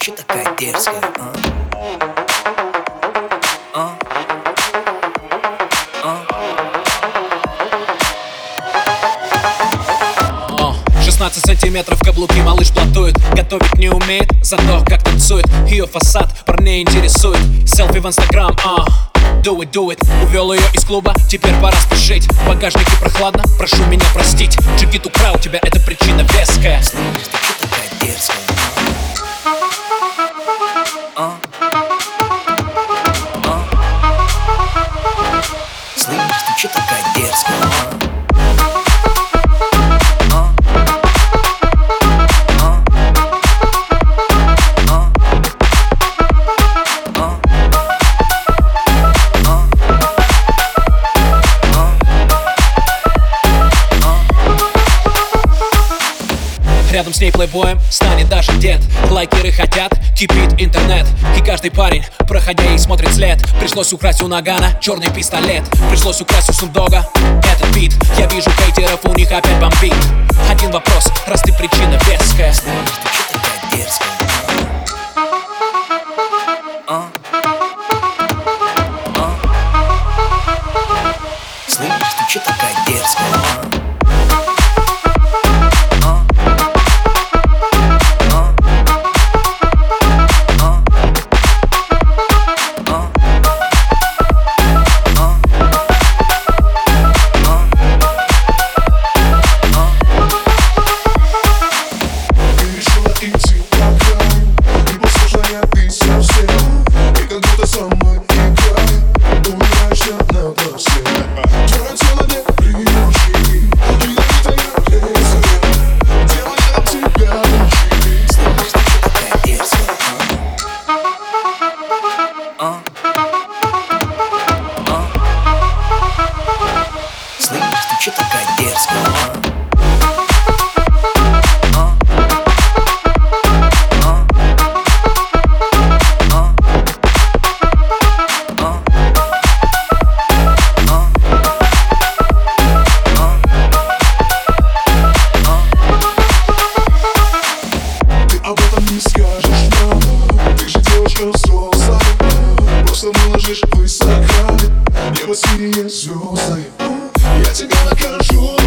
че такая дерзкая, а? А? А? 16 сантиметров каблуки малыш платует, Готовить не умеет, зато как танцует Ее фасад парней интересует Селфи в инстаграм, а do it, do it Увел ее из клуба, теперь пора спешить В багажнике прохладно, прошу меня простить Джигит украл тебя, это причина веская Слышь, ты такая дерзкая? А? Рядом с ней плейбоем станет даже дед. Лайкеры хотят, кипит интернет. И каждый парень, проходя ей смотрит след Пришлось украсть у Нагана черный пистолет. Пришлось украсть у Сундога этот бит. Я вижу хейтеров, у них опять бомбит. Один вопрос, раз ты причина веская. Слышь, ты чё такая дерзкая? Слышь, ты чё такая Ты же девушка взрослая Просто выложишь в инстаграме Небо синие звезды Я тебя накажу,